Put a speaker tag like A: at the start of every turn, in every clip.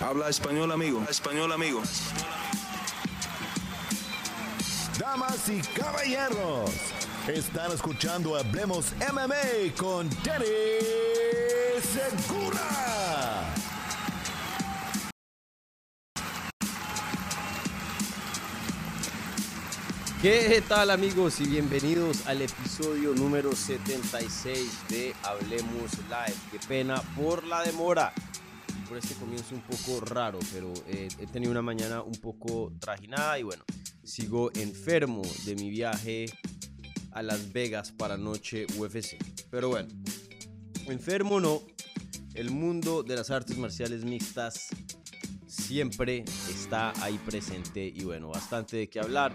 A: Habla español, amigo. Español, amigo.
B: Damas y caballeros, están escuchando Hablemos MMA con Danny Segura.
C: ¿Qué tal amigos y bienvenidos al episodio número 76 de Hablemos Live? Qué pena por la demora por este comienzo un poco raro, pero eh, he tenido una mañana un poco trajinada y bueno, sigo enfermo de mi viaje a Las Vegas para noche UFC. Pero bueno, enfermo no, el mundo de las artes marciales mixtas siempre está ahí presente y bueno, bastante de qué hablar,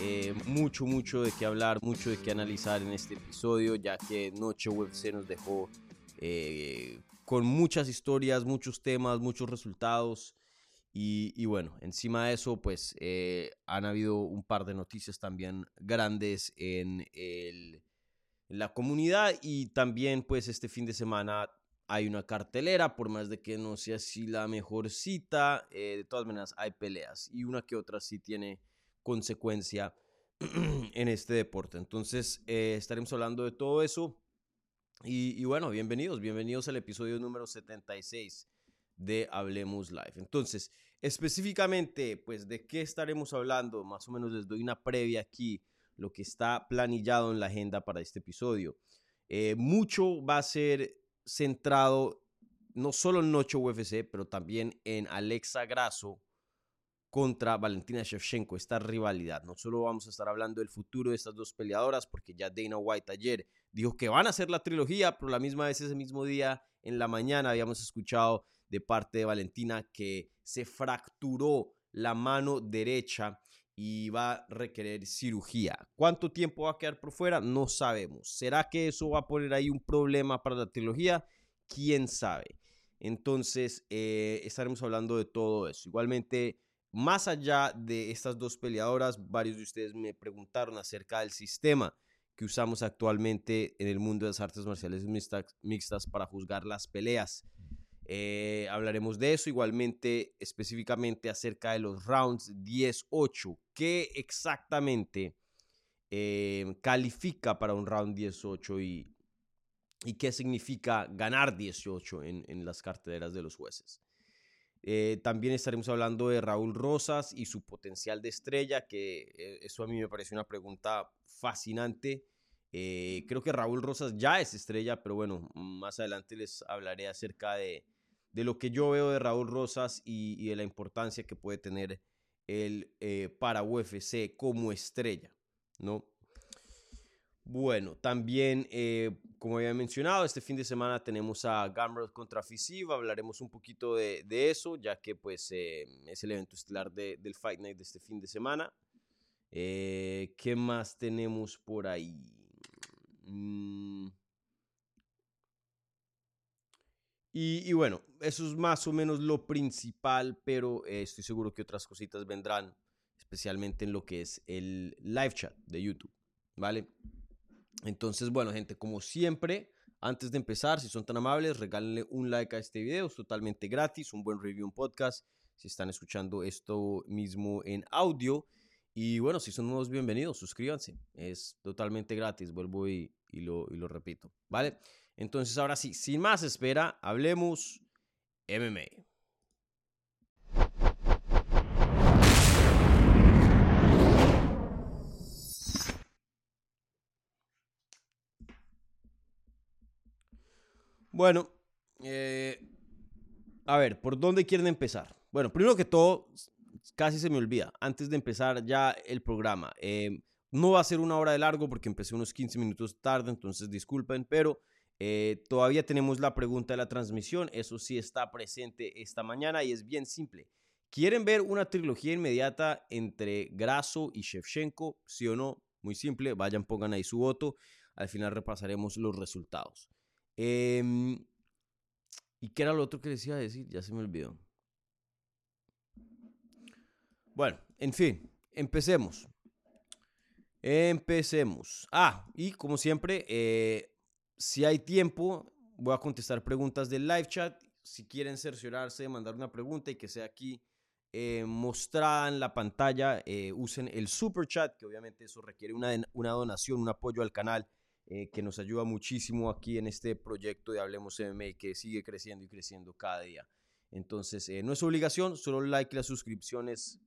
C: eh, mucho, mucho de qué hablar, mucho de qué analizar en este episodio, ya que Noche UFC nos dejó eh, con muchas historias, muchos temas, muchos resultados. Y, bueno, encima de eso, pues eh, han habido un par de noticias también grandes en, la comunidad y también pues este fin de semana hay una cartelera, por más de que no sea así la mejor cita, eh, de todas maneras hay peleas y una que otra sí tiene consecuencia en este deporte. Entonces eh, estaremos hablando de todo eso. Y, bueno, bienvenidos, bienvenidos al episodio número 76 de Hablemos Live. Entonces, específicamente, pues de qué estaremos hablando, más o menos les doy una previa aquí, lo que está planillado en la agenda para este episodio. Eh, mucho va a ser centrado no solo en Noche UFC, pero también en Alexa Grasso contra Valentina Shevchenko, esta rivalidad. No solo vamos a estar hablando del futuro de estas dos peleadoras, porque ya Dana White ayer dijo que van a hacer la trilogía, pero la misma vez ese mismo día, en la mañana, habíamos escuchado de parte de Valentina que se fracturó la mano derecha y va a requerir cirugía. ¿Cuánto tiempo va a quedar por fuera? No sabemos. ¿Será que eso va a poner ahí un problema para la trilogía? ¿Quién sabe? Entonces, eh, estaremos hablando de todo eso. Igualmente, más allá de estas dos peleadoras, varios de ustedes me preguntaron acerca del sistema que usamos actualmente en el mundo de las artes marciales mixtas, mixtas para juzgar las peleas. Eh, hablaremos de eso igualmente específicamente acerca de los rounds 10-8. ¿Qué exactamente eh, califica para un round 18 y, y qué significa ganar 18 en, en las carteleras de los jueces? Eh, también estaremos hablando de Raúl Rosas y su potencial de estrella, que eso a mí me parece una pregunta fascinante. creo que Raúl Rosas ya es estrella, pero bueno, más adelante les hablaré acerca de, de lo que yo veo de Raúl Rosas y, de la importancia que puede tener él eh, para UFC como estrella, ¿no? Bueno, también, eh, como había mencionado, este fin de semana tenemos a Gamrot contra Fisiv, hablaremos un poquito de, eso, ya que pues eh, es el evento estelar del Fight Night de este fin de semana. ¿Qué más tenemos por ahí? Mm, Y, bueno, eso es más o menos lo principal, pero eh, estoy seguro que otras cositas vendrán, especialmente en lo que es el live chat de YouTube, ¿vale? Entonces, bueno, gente, como siempre, antes de empezar, si son tan amables, regálenle un like a este video, es totalmente gratis, un buen review, un podcast, si están escuchando esto mismo en audio. Y bueno, si son nuevos, bienvenidos, suscríbanse, es totalmente gratis, vuelvo y, y, lo, y lo repito, ¿vale? Entonces, ahora sí, sin más espera, hablemos MMA. Bueno, eh, a ver, ¿por dónde quieren empezar? Bueno, primero que todo, casi se me olvida, antes de empezar ya el programa, eh, no va a ser una hora de largo porque empecé unos 15 minutos tarde, entonces disculpen, pero eh, todavía tenemos la pregunta de la transmisión, eso sí está presente esta mañana y es bien simple. ¿Quieren ver una trilogía inmediata entre Grasso y Shevchenko? ¿Sí o no? Muy simple, vayan, pongan ahí su voto. Al final repasaremos los resultados. Em, ¿Y qué era lo otro que les iba a decir? Ya se me olvidó. Bueno, en fin, empecemos. Empecemos. Ah, y como siempre, eh, si hay tiempo, voy a contestar preguntas del live chat. si quieren cerciorarse, mandar una pregunta y que sea aquí eh, mostrada en la pantalla, eh, usen el super chat, que obviamente eso requiere una, una donación, un apoyo al canal, eh, que nos ayuda muchísimo aquí en este proyecto de Hablemos MMA, que sigue creciendo y creciendo cada día. Entonces, no es obligación, solo like y la suscripción es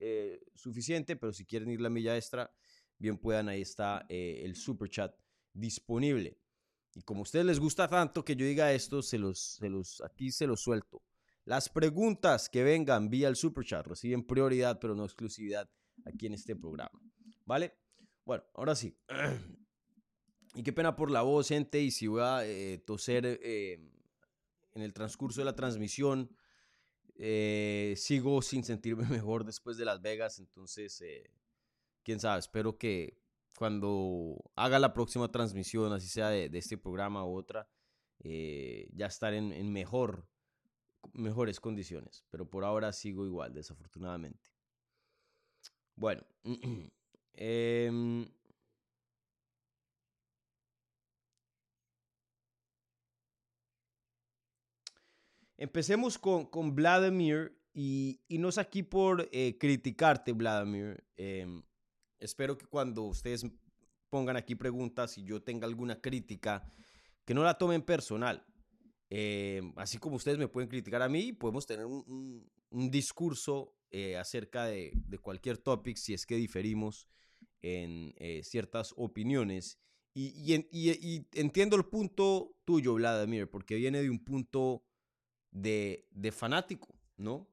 C: suficiente, pero si quieren ir la milla extra, bien puedan, ahí está el super chat disponible. Y como a ustedes les gusta tanto que yo diga esto, se los, se los, aquí se los suelto. Las preguntas que vengan vía el super chat reciben prioridad, pero no exclusividad aquí en este programa. ¿Vale? Bueno, ahora sí. Y qué pena por la voz, gente. Y si voy a eh, toser eh, en el transcurso de la transmisión, eh, sigo sin sentirme mejor después de Las Vegas. Entonces, quién sabe, espero que cuando haga la próxima transmisión, así sea de, este programa u otra, ya estar en mejor mejores condiciones, pero por ahora sigo igual, desafortunadamente. Bueno, em, empecemos con, con Vladimir y, no es aquí por eh, criticarte, Vladimir. Em, espero que cuando ustedes pongan aquí preguntas y yo tenga alguna crítica, que no la tomen personal. Eh, así como ustedes me pueden criticar a mí, podemos tener un, discurso eh, acerca de, cualquier topic si es que diferimos en eh, ciertas opiniones. Y, entiendo el punto tuyo, Vladimir, porque viene de un punto de, de fanático, ¿no?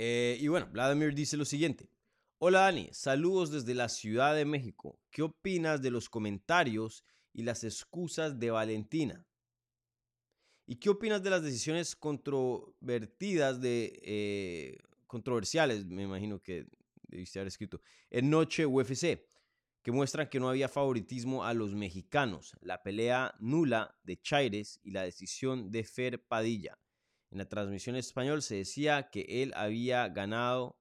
C: y bueno, Vladimir dice lo siguiente. Hola Dani, saludos desde la Ciudad de México. ¿Qué opinas de los comentarios y las excusas de Valentina? ¿Y qué opinas de las decisiones controvertidas de eh, controversiales, me imagino que debiste haber escrito, en Noche UFC, que muestran que no había favoritismo a los mexicanos, la pelea nula de Chaires y la decisión de Fer Padilla. En la transmisión español se decía que él había ganado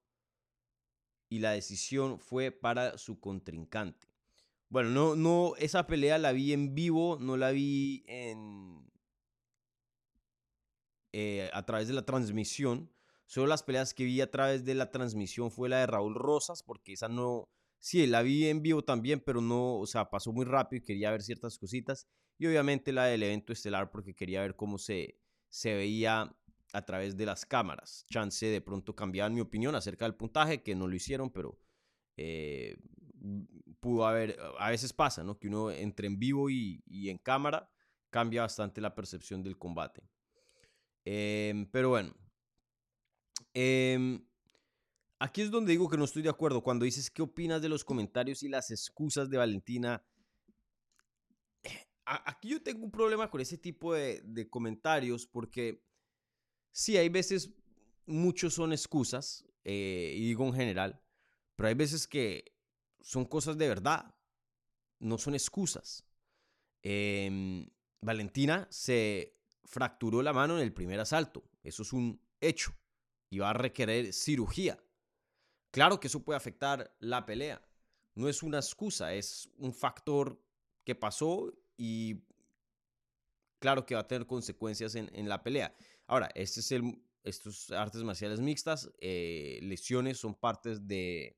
C: y la decisión fue para su contrincante. Bueno, no, no, esa pelea la vi en vivo, no la vi en, eh, a través de la transmisión. Solo las peleas que vi a través de la transmisión fue la de Raúl Rosas, porque esa no, sí, la vi en vivo también, pero no, o sea, pasó muy rápido y quería ver ciertas cositas. Y obviamente la del evento estelar, porque quería ver cómo se, se veía a través de las cámaras. Chance de pronto cambiar mi opinión acerca del puntaje, que no lo hicieron, pero eh, pudo haber, a veces pasa, ¿no? Que uno entre en vivo y, y en cámara cambia bastante la percepción del combate. Em, pero bueno. Em, aquí es donde digo que no estoy de acuerdo. Cuando dices qué opinas de los comentarios y las excusas de Valentina. Aquí yo tengo un problema con ese tipo de, comentarios porque sí, hay veces muchos son excusas, eh, y digo en general, pero hay veces que son cosas de verdad, no son excusas. Em, Valentina se fracturó la mano en el primer asalto. Eso es un hecho y va a requerir cirugía. Claro que eso puede afectar la pelea. No es una excusa, es un factor que pasó y claro que va a tener consecuencias en, la pelea. Ahora, este es el, estos artes marciales mixtas, eh, lesiones son partes de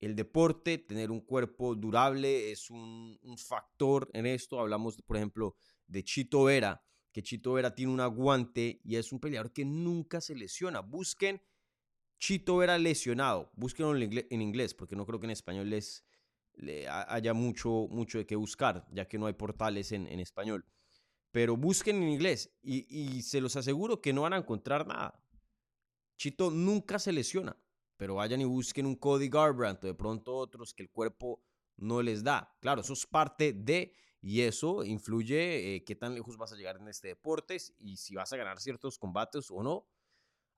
C: el deporte, tener un cuerpo durable es un, un factor en esto. Hablamos, por ejemplo, de Chito Vera, que Chito Vera tiene un aguante y es un peleador que nunca se lesiona. Busquen Chito Vera lesionado, búsquenlo en inglés, porque no creo que en español les, haya mucho, mucho de qué buscar, ya que no hay portales en, español. Pero busquen en inglés y, y se los aseguro que no van a encontrar nada. Chito nunca se lesiona, pero vayan y busquen un Cody Garbrandt o de pronto otros que el cuerpo no les da. Claro, eso es parte de y eso influye eh, qué tan lejos vas a llegar en este deporte y si vas a ganar ciertos combates o no.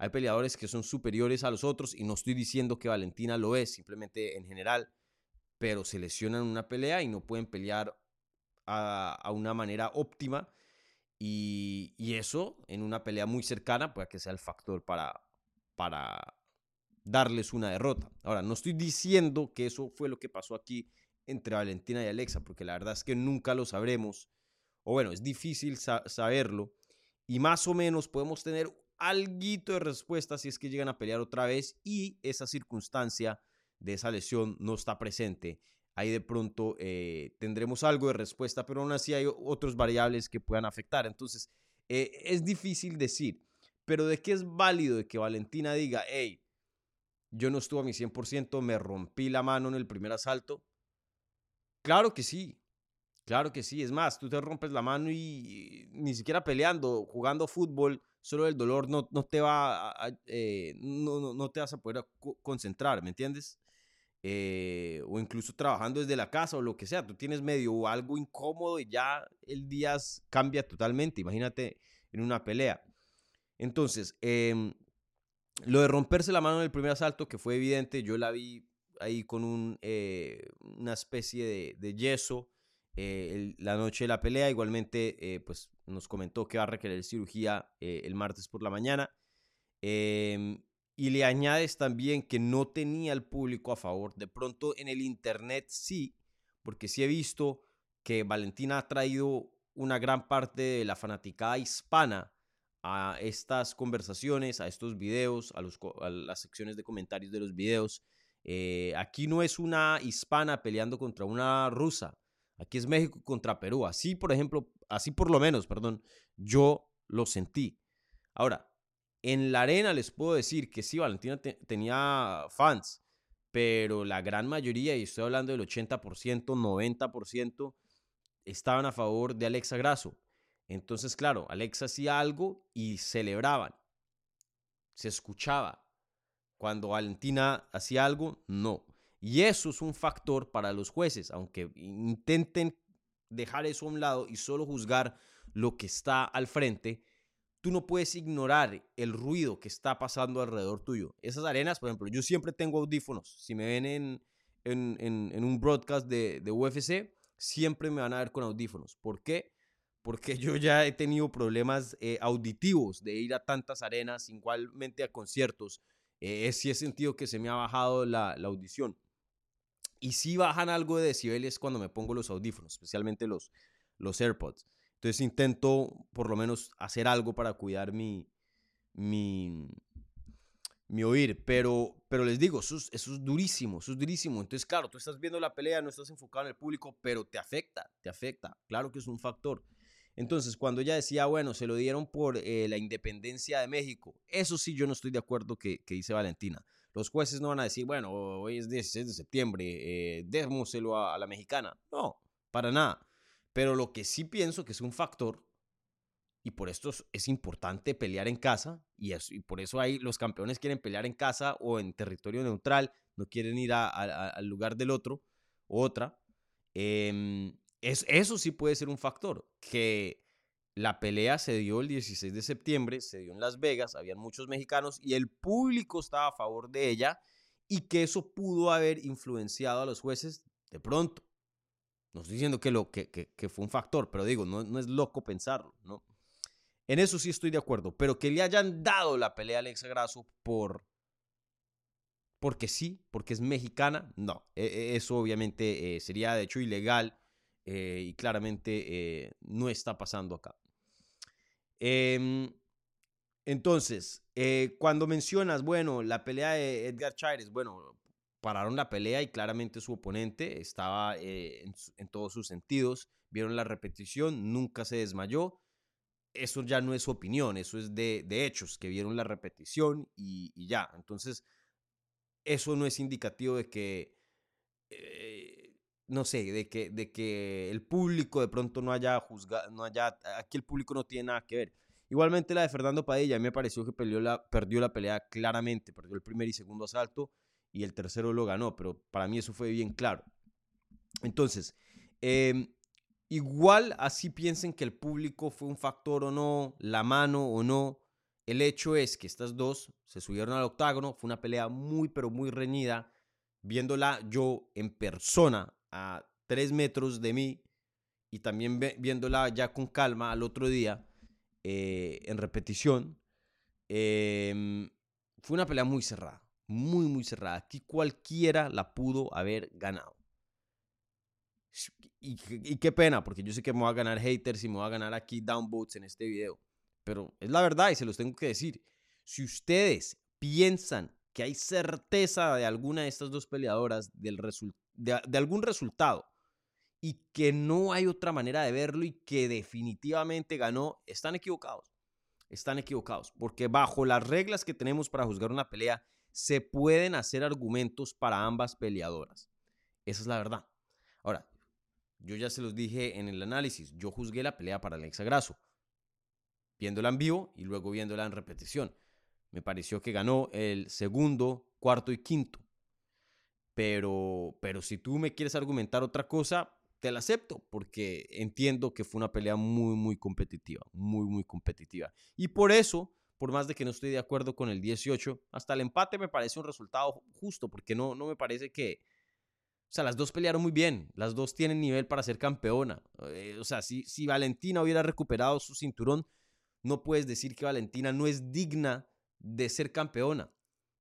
C: Hay peleadores que son superiores a los otros y no estoy diciendo que Valentina lo es, simplemente en general, pero se lesionan en una pelea y no pueden pelear a, una manera óptima. Y, eso en una pelea muy cercana puede que sea el factor para, para darles una derrota. Ahora, no estoy diciendo que eso fue lo que pasó aquí entre Valentina y Alexa, porque la verdad es que nunca lo sabremos, o bueno, es difícil saberlo, y más o menos podemos tener algo de respuesta si es que llegan a pelear otra vez y esa circunstancia de esa lesión no está presente. Ahí de pronto eh, tendremos algo de respuesta, pero aún así hay otras variables que puedan afectar. Entonces, eh, es difícil decir, pero de qué es válido de que Valentina diga, hey, yo no estuve a mi 100%, me rompí la mano en el primer asalto. Claro que sí, claro que sí. Es más, tú te rompes la mano y, ni siquiera peleando, jugando fútbol, solo el dolor no, no te va a, eh, no, no, te vas a poder concentrar, ¿me entiendes? Eh, o incluso trabajando desde la casa o lo que sea, tú tienes medio algo incómodo y ya el día cambia totalmente, imagínate en una pelea. Entonces, em, lo de romperse la mano en el primer asalto, que fue evidente, yo la vi ahí con un, eh, una especie de, yeso la noche de la pelea, igualmente pues nos comentó que va a requerir cirugía el martes por la mañana. Em, y le añades también que no tenía el público a favor. De pronto en el Internet sí, porque sí he visto que Valentina ha traído una gran parte de la fanaticada hispana a estas conversaciones, a estos videos, a, las secciones de comentarios de los videos. Eh, aquí no es una hispana peleando contra una rusa. Aquí es México contra Perú. Así, por ejemplo, así por lo menos, perdón, yo lo sentí. Ahora, en la arena les puedo decir que sí, Valentina tenía fans, pero la gran mayoría, y estoy hablando del 80%, 90%, estaban a favor de Alexa Grasso. Entonces, claro, Alexa hacía algo y celebraban. Se escuchaba. Cuando Valentina hacía algo, no. Y eso es un factor para los jueces, aunque intenten dejar eso a un lado y solo juzgar lo que está al frente, tú no puedes ignorar el ruido que está pasando alrededor tuyo. Esas arenas, por ejemplo, yo siempre tengo audífonos. Si me ven en, en, un broadcast de, de, UFC, siempre me van a ver con audífonos. ¿Por qué? Porque yo ya he tenido problemas eh, auditivos de ir a tantas arenas, igualmente a conciertos. Eh, sí he sentido que se me ha bajado la, la audición. Y si bajan algo de decibeles cuando me pongo los audífonos, especialmente los, los AirPods. Entonces intento por lo menos hacer algo para cuidar mi, mi, mi oír. Pero, pero les digo, eso es, durísimo, eso es durísimo. Entonces, claro, tú estás viendo la pelea, no estás enfocado en el público, pero te afecta, te afecta. Claro que es un factor. Entonces, cuando ella decía, bueno, se lo dieron por eh, la independencia de México, eso sí yo no estoy de acuerdo que, que, dice Valentina. Los jueces no van a decir, bueno, hoy es 16 de septiembre, eh, démoselo a la mexicana. No, para nada. Pero lo que sí pienso que es un factor, y por esto es importante pelear en casa, y, por eso hay, los campeones quieren pelear en casa o en territorio neutral, no quieren ir al lugar del otro otra. Em, es, eso sí puede ser un factor, que la pelea se dio el 16 de septiembre, se dio en Las Vegas, habían muchos mexicanos y el público estaba a favor de ella y que eso pudo haber influenciado a los jueces de pronto. No estoy diciendo que, lo, que, fue un factor, pero digo, no, no, es loco pensarlo, ¿no? En eso sí estoy de acuerdo, pero que le hayan dado la pelea a Alexa Grasso por... Porque sí, porque es mexicana, no. E, e, eso obviamente eh, sería de hecho ilegal eh, y claramente eh, no está pasando acá. Em, entonces, cuando mencionas, bueno, la pelea de Edgar Chaires, bueno, pararon la pelea y claramente su oponente estaba eh, en, todos sus sentidos. Vieron la repetición, nunca se desmayó. Eso ya no es opinión, eso es de, hechos, que vieron la repetición y, ya. Entonces, eso no es indicativo de que, eh, no sé, de que, de que el público de pronto no haya juzgado, no haya, aquí el público no tiene nada que ver. Igualmente la de Fernando Padilla, a mí me pareció que la, perdió la pelea claramente, perdió el primer y segundo asalto y el tercero lo ganó, pero para mí eso fue bien claro. Entonces, em, igual así piensen que el público fue un factor o no, la mano o no, el hecho es que estas dos se subieron al octágono, fue una pelea muy, pero muy reñida, viéndola yo en persona a tres metros de mí y también viéndola ya con calma al otro día eh, en repetición. Em, fue una pelea muy cerrada muy, muy cerrada. Aquí cualquiera la pudo haber ganado. Y, qué pena, porque yo sé que me voy a ganar haters y me voy a ganar aquí downvotes en este video. pero es la verdad y se los tengo que decir. Si ustedes piensan que hay certeza de alguna de estas dos peleadoras del de, algún resultado y que no hay otra manera de verlo y que definitivamente ganó, están equivocados. Están equivocados, porque bajo las reglas que tenemos para juzgar una pelea, se pueden hacer argumentos para ambas peleadoras. Esa es la verdad. Ahora, yo ya se los dije en el análisis, yo juzgué la pelea para Alexa Grasso, viéndola en vivo y luego viéndola en repetición. Me pareció que ganó el segundo, cuarto y quinto. Pero, pero si tú me quieres argumentar otra cosa, te la acepto, porque entiendo que fue una pelea muy, muy competitiva, muy, muy competitiva. Y por eso, por más de que no estoy de acuerdo con el 18, hasta el empate me parece un resultado justo, porque no, no me parece que... O sea, las dos pelearon muy bien, las dos tienen nivel para ser campeona. Eh, o sea, si, si Valentina hubiera recuperado su cinturón, no puedes decir que Valentina no es digna de ser campeona.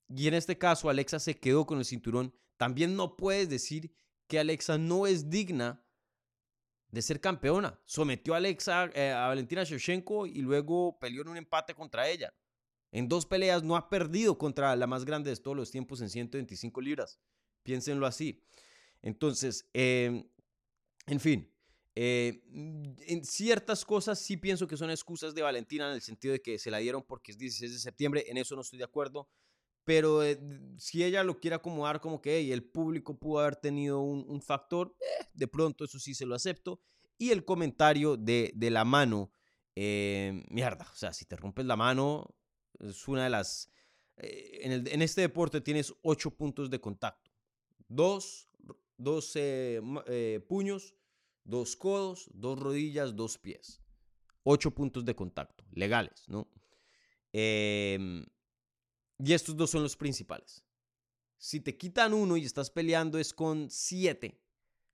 C: Y en este caso, Alexa se quedó con el cinturón. También no puedes decir que Alexa no es digna de ser campeona. Sometió a Alexa eh, a Valentina Shevchenko y luego peleó en un empate contra ella. En dos peleas no ha perdido contra la más grande de todos los tiempos en 125 libras. Piénsenlo así. Entonces, em, en fin, eh, en ciertas cosas sí pienso que son excusas de Valentina en el sentido de que se la dieron porque es 16 de septiembre, en eso no estoy de acuerdo, pero eh, si ella lo quiere acomodar como que el público pudo haber tenido un, factor, eh, de pronto eso sí se lo acepto. Y el comentario de, de la mano, mierda, o sea, si te rompes la mano, es una de las... En, el, en, este deporte tienes 8 puntos de contacto, dos, dos puños, dos codos, dos rodillas, dos pies. Ocho puntos de contacto, legales, ¿no? Em, y estos dos son los principales. Si te quitan uno y estás peleando es con siete,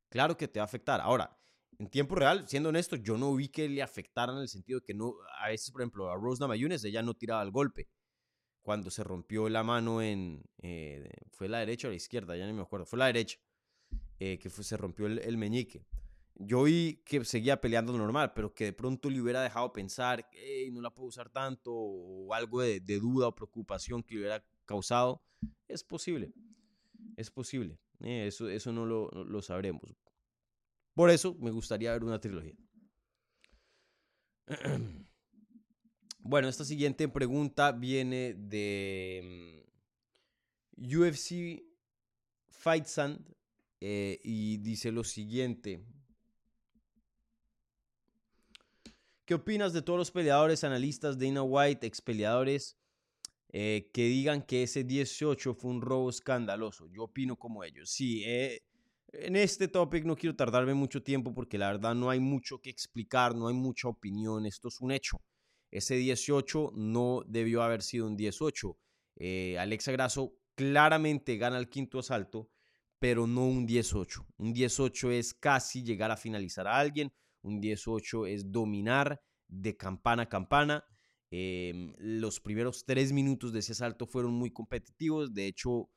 C: claro que te va a afectar. Ahora, en tiempo real, siendo honesto, yo no vi que le afectara en el sentido de que no, a veces, por ejemplo, a Rose Namajunas, ella no tiraba el golpe. Cuando se rompió la mano en, eh, fue la derecha o la izquierda, ya no me acuerdo, fue la derecha, eh, que se rompió el meñique yo vi que seguía peleando normal, pero que de pronto le hubiera dejado pensar, hey, no la puedo usar tanto, o algo de, duda o preocupación que le hubiera causado, es posible. Es posible. Eh, eso, eso no lo, lo, sabremos. Por eso me gustaría ver una trilogía. Bueno, esta siguiente pregunta viene de mm, UFC Fight Sand eh, y dice lo siguiente. ¿Qué opinas de todos los peleadores, analistas, Dana White, ex peleadores, eh, que digan que ese 18 fue un robo escandaloso? Yo opino como ellos. Sí, eh, en este topic no quiero tardarme mucho tiempo porque la verdad no hay mucho que explicar, no hay mucha opinión, esto es un hecho. Ese 18 no debió haber sido un 18. Eh, Alexa Grasso claramente gana el quinto asalto, pero no un 18. Un 18 es casi llegar a finalizar a alguien un 18 es dominar de campana a campana. Em, los primeros tres minutos de ese asalto fueron muy competitivos. De hecho,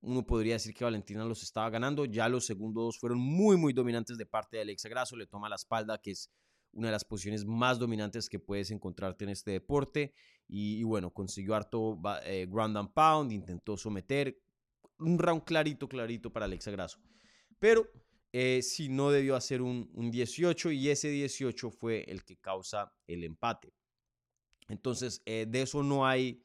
C: uno podría decir que Valentina los estaba ganando. Ya los segundos dos fueron muy, muy dominantes de parte de Alexa Grasso. Le toma la espalda, que es una de las posiciones más dominantes que puedes encontrarte en este deporte. Y, bueno, consiguió harto eh, ground and pound, intentó someter. Un round clarito, clarito para Alexa Grasso. Pero eh, si no debió hacer un, 18 y ese 18 fue el que causa el empate. Entonces, eh, de eso no hay,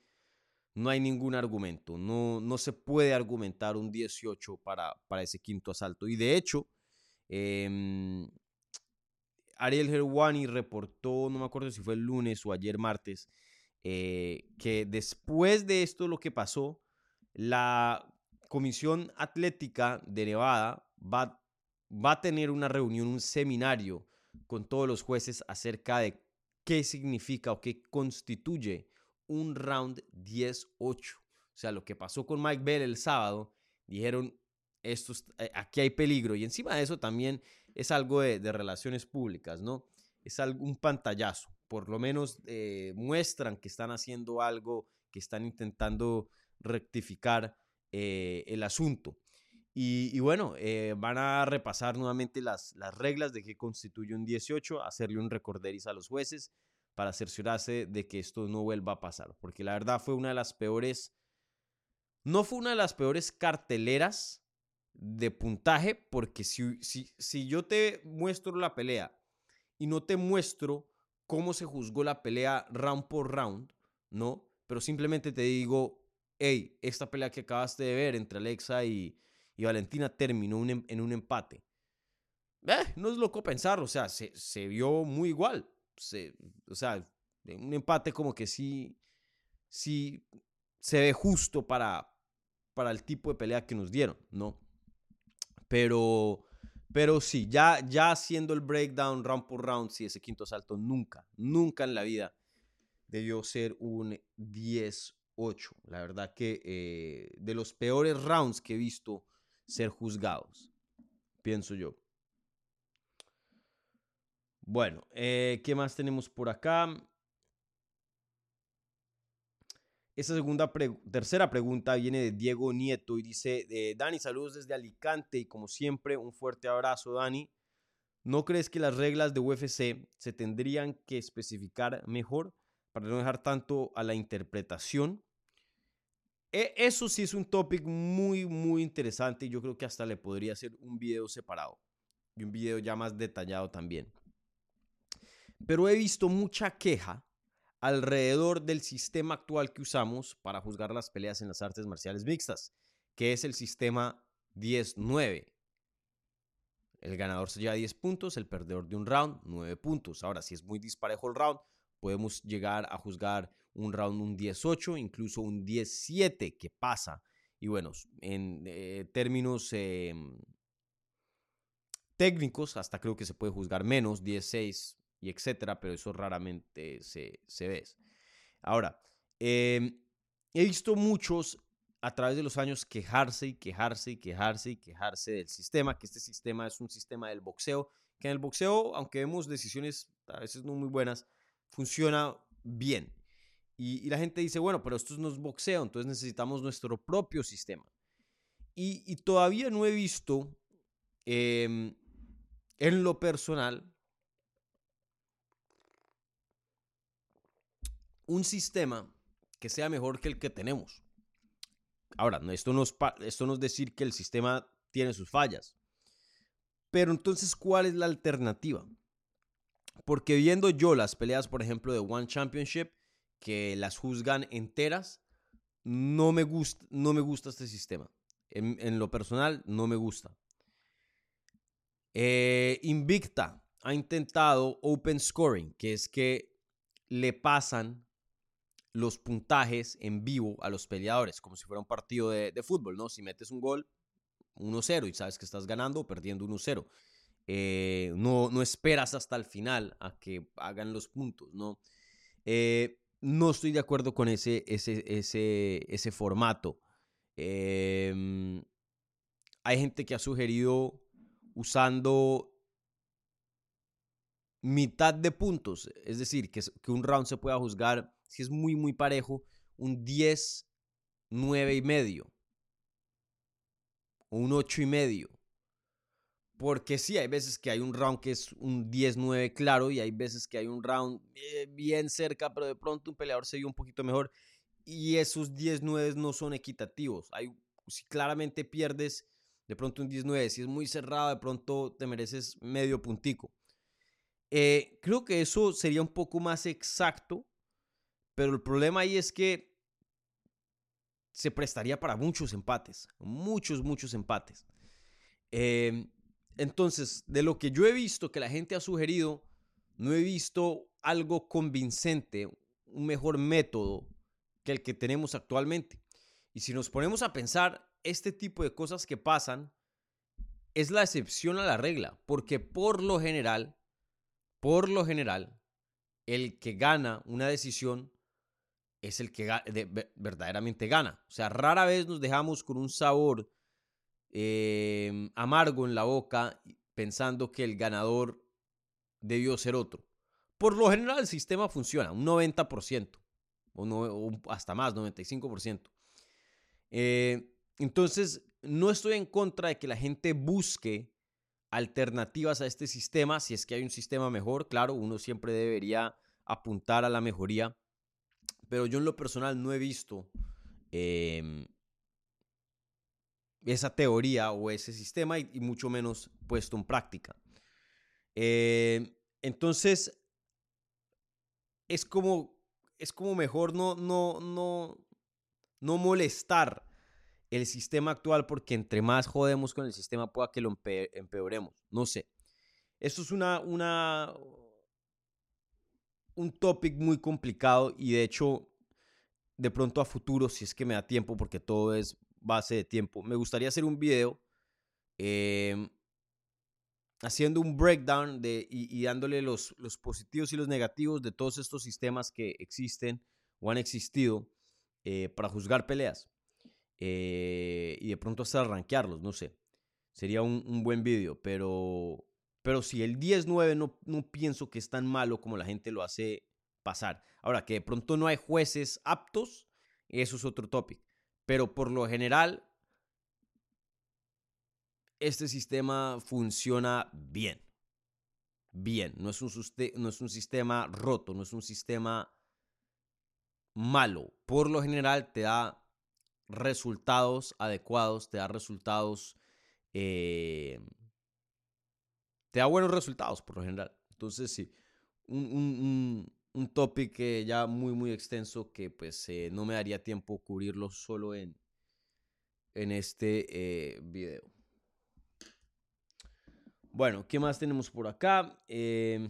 C: no hay ningún argumento. No, no se puede argumentar un 18 para, para ese quinto asalto. Y de hecho, em, Ariel Herwani reportó, no me acuerdo si fue el lunes o ayer martes, eh, que después de esto lo que pasó, la Comisión Atlética de Nevada va va a tener una reunión, un seminario con todos los jueces acerca de qué significa o qué constituye un round 10-8. O sea, lo que pasó con Mike Bell el sábado, dijeron, esto, eh, aquí hay peligro. Y encima de eso también es algo de, relaciones públicas, ¿no? Es algo, un pantallazo. Por lo menos eh, muestran que están haciendo algo, que están intentando rectificar eh, el asunto. Y, bueno, eh, van a repasar nuevamente las, las reglas de qué constituye un 18, hacerle un recorderis a los jueces para cerciorarse de que esto no vuelva a pasar. Porque la verdad fue una de las peores, no fue una de las peores carteleras de puntaje, porque si, si, si yo te muestro la pelea y no te muestro cómo se juzgó la pelea round por round, ¿no? Pero simplemente te digo, hey, esta pelea que acabaste de ver entre Alexa y, Valentina terminó em, en un empate. Eh, no es loco pensar, o sea, se, vio muy igual. o sea, un empate como que sí, sí se ve justo para, para el tipo de pelea que nos dieron, ¿no? Pero, pero sí, ya, ya haciendo el breakdown round por round, sí, ese quinto salto nunca, nunca en la vida debió ser un 10 8. La verdad que eh, de los peores rounds que he visto ser juzgados, pienso yo. Bueno, eh, ¿qué más tenemos por acá? Esta segunda tercera pregunta viene de Diego Nieto y dice, eh, Dani, saludos desde Alicante y como siempre, un fuerte abrazo, Dani. ¿No crees que las reglas de UFC se tendrían que especificar mejor? para no dejar tanto a la interpretación. E, eso sí es un topic muy, muy interesante y yo creo que hasta le podría hacer un video separado y un video ya más detallado también. Pero he visto mucha queja alrededor del sistema actual que usamos para juzgar las peleas en las artes marciales mixtas, que es el sistema 10-9. El ganador se lleva 10 puntos, el perdedor de un round 9 puntos. Ahora, si es muy disparejo el round, podemos llegar a juzgar un round un 18, incluso un 17 que pasa. Y bueno, en eh, términos em, técnicos, hasta creo que se puede juzgar menos, 16 y etcétera, pero eso raramente se, ve. Ahora, em, he visto muchos a través de los años quejarse y quejarse y quejarse y quejarse del sistema, que este sistema es un sistema del boxeo, que en el boxeo, aunque vemos decisiones a veces no muy buenas, funciona bien. Y, la gente dice, bueno, pero esto no es boxeo, entonces necesitamos nuestro propio sistema. Y, todavía no he visto em, en lo personal un sistema que sea mejor que el que tenemos. Ahora, esto no, es, esto no es decir que el sistema tiene sus fallas. Pero entonces, ¿cuál es la alternativa? Porque viendo yo las peleas, por ejemplo, de One Championship, que las juzgan enteras, no me gusta, no me gusta este sistema. En, lo personal, no me gusta. Eh, Invicta ha intentado open scoring, que es que le pasan los puntajes en vivo a los peleadores, como si fuera un partido de, fútbol, ¿no? Si metes un gol, 1-0 y sabes que estás ganando o perdiendo 1-0. Eh, no, no esperas hasta el final a que hagan los puntos, ¿no? Eh, no estoy de acuerdo con ese, ese, ese, ese formato. Em, hay gente que ha sugerido usando mitad de puntos, es decir, que, un round se pueda juzgar, si es muy, muy parejo, un 10, 9 y medio, un 8 y medio. Porque sí, hay veces que hay un round que es un 10-9 claro y hay veces que hay un round eh, bien cerca, pero de pronto un peleador se vio un poquito mejor y esos 10-9 no son equitativos. Hay, si claramente pierdes de pronto un 10-9, si es muy cerrado, de pronto te mereces medio puntico. Eh, creo que eso sería un poco más exacto, pero el problema ahí es que se prestaría para muchos empates, muchos, muchos empates. Eh, entonces, de lo que yo he visto que la gente ha sugerido, no he visto algo convincente, un mejor método que el que tenemos actualmente. Y si nos ponemos a pensar, este tipo de cosas que pasan es la excepción a la regla, porque por lo general, por lo general, el que gana una decisión es el que verdaderamente gana. O sea, rara vez nos dejamos con un sabor Em, amargo en la boca pensando que el ganador debió ser otro. Por lo general el sistema funciona, un 90%, o, no, hasta más, 95%. Eh, entonces, no estoy en contra de que la gente busque alternativas a este sistema, si es que hay un sistema mejor, claro, uno siempre debería apuntar a la mejoría, pero yo en lo personal no he visto em, esa teoría o ese sistema y, mucho menos puesto en práctica. Em, entonces, es como, es como mejor no, no, no, no molestar el sistema actual porque entre más jodemos con el sistema pueda que lo empeoremos. No sé. Esto es una, una, un topic muy complicado y de hecho, de pronto a futuro, si es que me da tiempo, porque todo es base de tiempo, me gustaría hacer un video em, haciendo un breakdown de, y, dándole los, los, positivos y los negativos de todos estos sistemas que existen o han existido eh, para juzgar peleas. Eh, y de pronto hasta rankearlos, no sé. Sería un, un buen video, pero pero si el 10-9 no, no pienso que es tan malo como la gente lo hace pasar. Ahora, que de pronto no hay jueces aptos, eso es otro topic. Pero por lo general, este sistema funciona bien. Bien, no es un, no es un sistema roto, no es un sistema malo. Por lo general te da resultados adecuados, te da resultados eh, te da buenos resultados por lo general. Entonces, sí, un, topic ya muy, muy extenso que pues eh, no me daría tiempo cubrirlo solo en, en este eh, video. Bueno, ¿qué más tenemos por acá? Eh,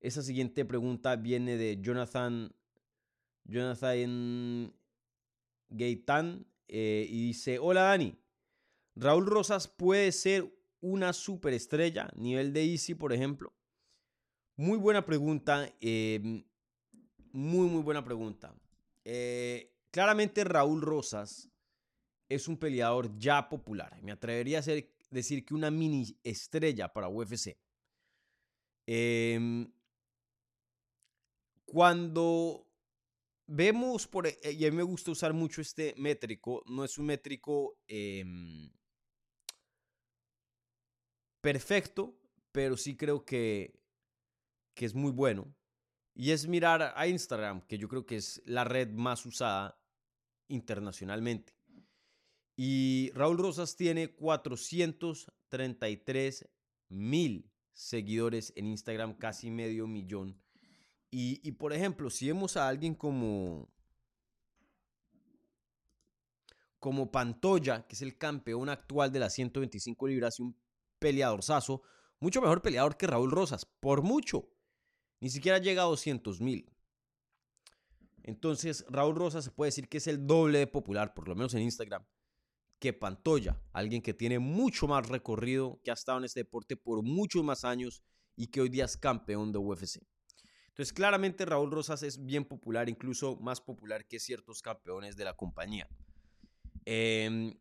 C: esa siguiente pregunta viene de Jonathan, Jonathan Gaitán y dice, hola Dani, Raúl Rosas puede ser una superestrella, nivel de Easy, por ejemplo? Muy buena pregunta, em, muy, muy buena pregunta. Eh, claramente Raúl Rosas es un peleador ya popular. Me atrevería a decir que una mini estrella para UFC. Em, cuando vemos, por, e, y a mí me gusta usar mucho este métrico, no es un métrico em, perfecto, pero sí creo que, que es muy bueno. Y es mirar a Instagram, que yo creo que es la red más usada internacionalmente. Y Raúl Rosas tiene 433 mil seguidores en Instagram, casi medio millón. Y, y, por ejemplo, si vemos a alguien como, como Pantoya, que es el campeón actual de las 125 libras y un peleadorzazo, mucho mejor peleador que Raúl Rosas, por mucho. Ni siquiera llega a 200 mil. Entonces, Raúl Rosas se puede decir que es el doble de popular, por lo menos en Instagram, que Pantoya, alguien que tiene mucho más recorrido, que ha estado en este deporte por muchos más años y que hoy día es campeón de UFC. Entonces, claramente Raúl Rosas es bien popular, incluso más popular que ciertos campeones de la compañía. Eh,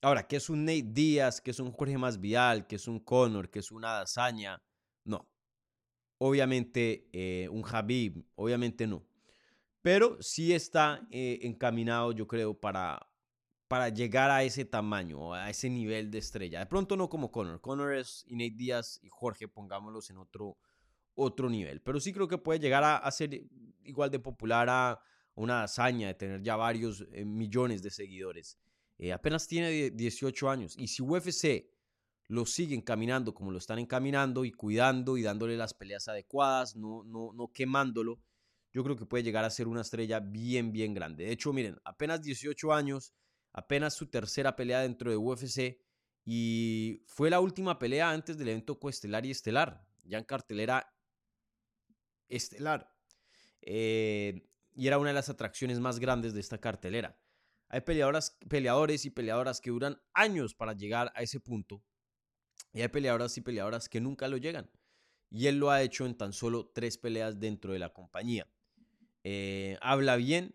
C: Ahora, ¿qué es un Nate Díaz? ¿Qué es un Jorge Masvidal? ¿Qué es un Conor? ¿Qué es una Dazaña? No. Obviamente eh, un Habib, obviamente no. Pero sí está eh, encaminado, yo creo, para, para llegar a ese tamaño, a ese nivel de estrella. De pronto no como Conor. Conor es Nate Díaz y Jorge, pongámoslos en otro, otro nivel. Pero sí creo que puede llegar a, ser igual de popular a una hazaña, de tener ya varios eh, millones de seguidores. Apenas tiene 18 años. Y si UFC lo sigue encaminando como lo están encaminando y cuidando y dándole las peleas adecuadas, no, no, no quemándolo, yo creo que puede llegar a ser una estrella bien, bien grande. De hecho, miren, apenas 18 años, apenas su tercera pelea dentro de UFC y fue la última pelea antes del evento coestelar y estelar, ya en cartelera estelar. Eh, y era una de las atracciones más grandes de esta cartelera. Hay peleadoras, peleadores y peleadoras que duran años para llegar a ese punto. Y hay peleadoras y peleadoras que nunca lo llegan. Y él lo ha hecho en tan solo tres peleas dentro de la compañía. Eh, habla bien,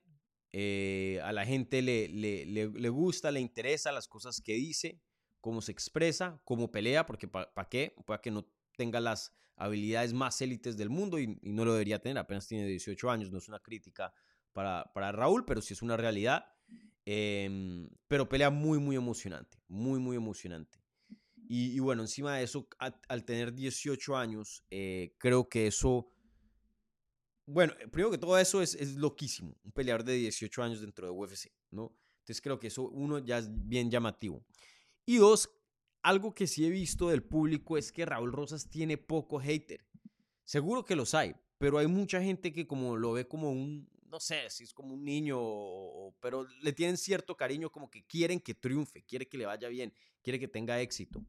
C: eh, a la gente le, le, le, gusta, le interesa las cosas que dice, cómo se expresa, cómo pelea, porque ¿para qué? Para que no tenga las habilidades más élites del mundo y, no lo debería tener, apenas tiene 18 años, no es una crítica para, para Raúl, pero sí es una realidad. Em, pero pelea muy, muy emocionante. Muy, muy emocionante. Y, bueno, encima de eso, al tener 18 años, eh, creo que eso bueno, primero que todo eso es, es loquísimo, un peleador de 18 años dentro de UFC, ¿no? Entonces creo que eso, uno, ya es bien llamativo. Y dos, algo que sí he visto del público es que Raúl Rosas tiene poco hater. Seguro que los hay, pero hay mucha gente que como lo ve como un, no sé, si es como un niño, pero le tienen cierto cariño, como que quieren que triunfe, quiere que le vaya bien, quiere que tenga éxito.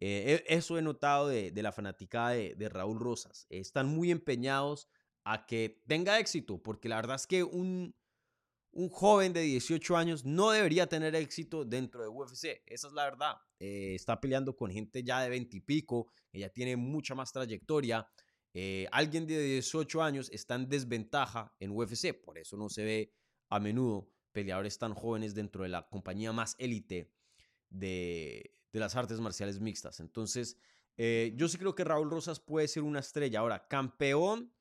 C: Eh, e, eso he notado de, la fanaticada de, Raúl Rosas. Están muy empeñados a que tenga éxito, porque la verdad es que un, un joven de 18 años no debería tener éxito dentro de UFC. Esa es la verdad. Eh, está peleando con gente ya de 20 y pico, ella tiene mucha más trayectoria. Eh, alguien de 18 años está en desventaja en UFC, por eso no se ve a menudo peleadores tan jóvenes dentro de la compañía más élite de, las artes marciales mixtas. Entonces, eh, yo sí creo que Raúl Rosas puede ser una estrella. Ahora, campeón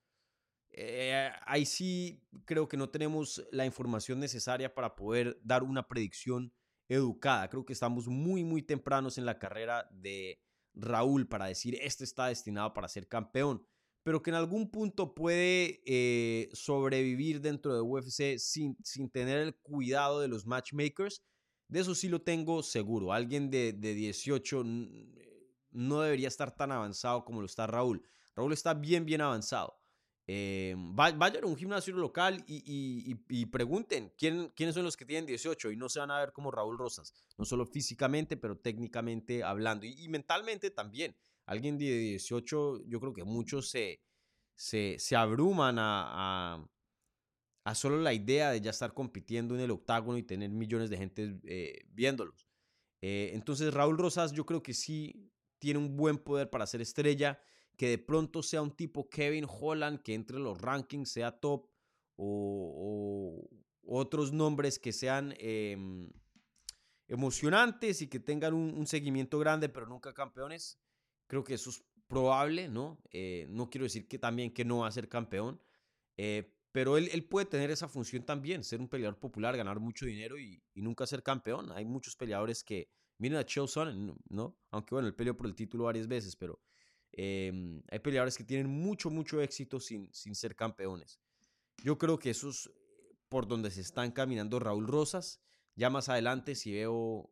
C: eh, ahí sí creo que no tenemos la información necesaria para poder dar una predicción educada. Creo que estamos muy, muy tempranos en la carrera de Raúl para decir, este está destinado para ser campeón, pero que en algún punto puede eh, sobrevivir dentro de UFC sin, sin tener el cuidado de los matchmakers. De eso sí lo tengo seguro. Alguien de, de 18 no debería estar tan avanzado como lo está Raúl. Raúl está bien, bien avanzado. Eh, vayan a un gimnasio local y, pregunten ¿quién, quiénes son los que tienen 18 y no se van a ver como Raúl Rosas, no solo físicamente, pero técnicamente hablando y, mentalmente también. Alguien de 18, yo creo que muchos se, se, abruman a, a, solo la idea de ya estar compitiendo en el octágono y tener millones de gente eh, viéndolos. Eh, entonces Raúl Rosas yo creo que sí tiene un buen poder para ser estrella que de pronto sea un tipo Kevin Holland que entre los rankings sea top o, otros nombres que sean em, emocionantes y que tengan un, seguimiento grande pero nunca campeones. Creo que eso es probable, ¿no? Eh, no quiero decir que también que no va a ser campeón, eh, pero él, él, puede tener esa función también, ser un peleador popular, ganar mucho dinero y, nunca ser campeón. Hay muchos peleadores que, miren a Chael ¿no? Aunque bueno, él peleó por el título varias veces, pero Em, hay peleadores que tienen mucho, mucho éxito sin, sin ser campeones. Yo creo que eso es por donde se están caminando Raúl Rosas. Ya más adelante, si veo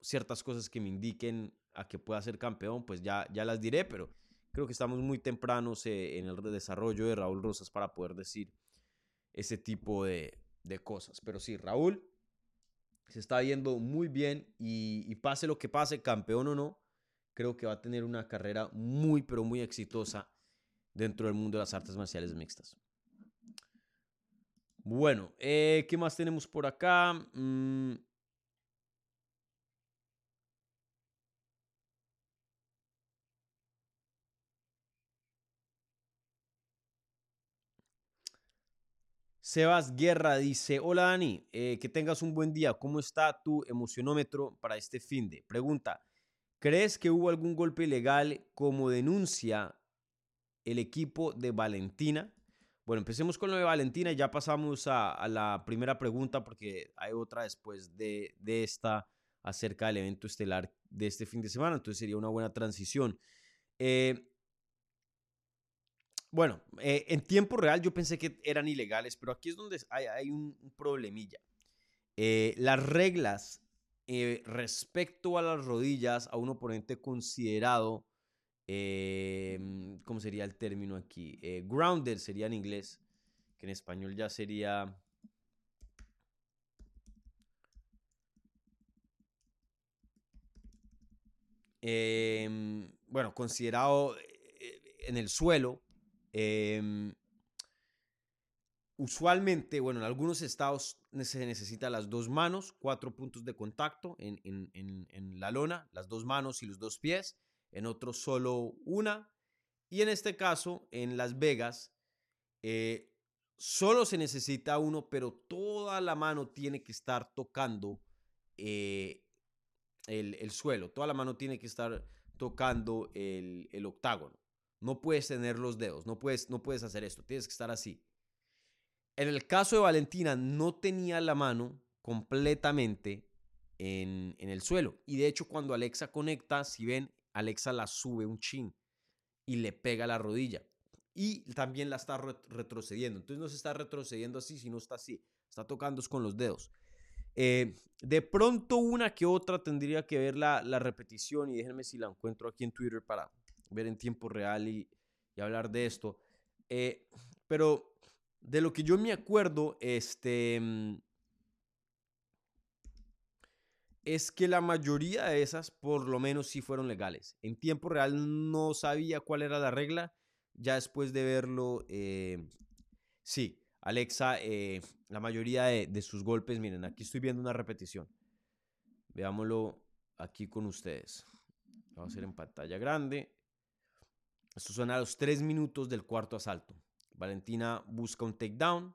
C: ciertas cosas que me indiquen a que pueda ser campeón, pues ya, ya las diré, pero creo que estamos muy tempranos eh, en el desarrollo de Raúl Rosas para poder decir ese tipo de, de cosas. Pero sí, Raúl se está viendo muy bien y, y pase lo que pase, campeón o no, creo que va a tener una carrera muy, pero muy exitosa dentro del mundo de las artes marciales mixtas. Bueno, eh, ¿qué más tenemos por acá? Mm. Sebas Guerra dice, hola Dani, eh, que tengas un buen día. ¿Cómo está tu emocionómetro para este fin de? Pregunta, ¿Crees que hubo algún golpe ilegal como denuncia el equipo de Valentina? Bueno, empecemos con lo de Valentina y ya pasamos a, la primera pregunta porque hay otra después de, esta acerca del evento estelar de este fin de semana, entonces sería una buena transición. Eh, bueno, eh, en tiempo real yo pensé que eran ilegales, pero aquí es donde hay, un, problemilla. Eh, las reglas eh, respecto a las rodillas, a un oponente considerado, em, ¿cómo sería el término aquí? Grounded sería en inglés, que en español ya sería... Em, bueno, considerado en el suelo, em, Usualmente, bueno, en algunos estados se necesitan las dos manos, cuatro puntos de contacto en, la lona, las dos manos y los dos pies, en otros solo una. Y en este caso, en Las Vegas, eh, solo se necesita uno, pero toda la mano tiene que estar tocando eh, el, suelo, toda la mano tiene que estar tocando el octágono. No puedes tener los dedos, no puedes, no puedes hacer esto, tienes que estar así. En el caso de Valentina, no tenía la mano completamente en, el suelo. Y de hecho, cuando Alexa conecta, si ven, Alexa la sube un chin y le pega la rodilla. y también la está retrocediendo. Entonces no se está retrocediendo así, sino está así. Está tocando con los dedos. Eh, de pronto una que otra tendría que ver la, repetición y déjenme si la encuentro aquí en Twitter para ver en tiempo real y, hablar de esto. Eh, pero de lo que yo me acuerdo, este, mm, es que la mayoría de esas por lo menos sí fueron legales. En tiempo real no sabía cuál era la regla. Ya después de verlo, eh, sí, Alexa, eh, la mayoría de, sus golpes, miren, aquí estoy viendo una repetición. Veámoslo aquí con ustedes. Vamos a hacer en pantalla grande. Estos son a los tres minutos del cuarto asalto. Valentina busca un takedown.